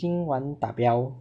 今晚打标。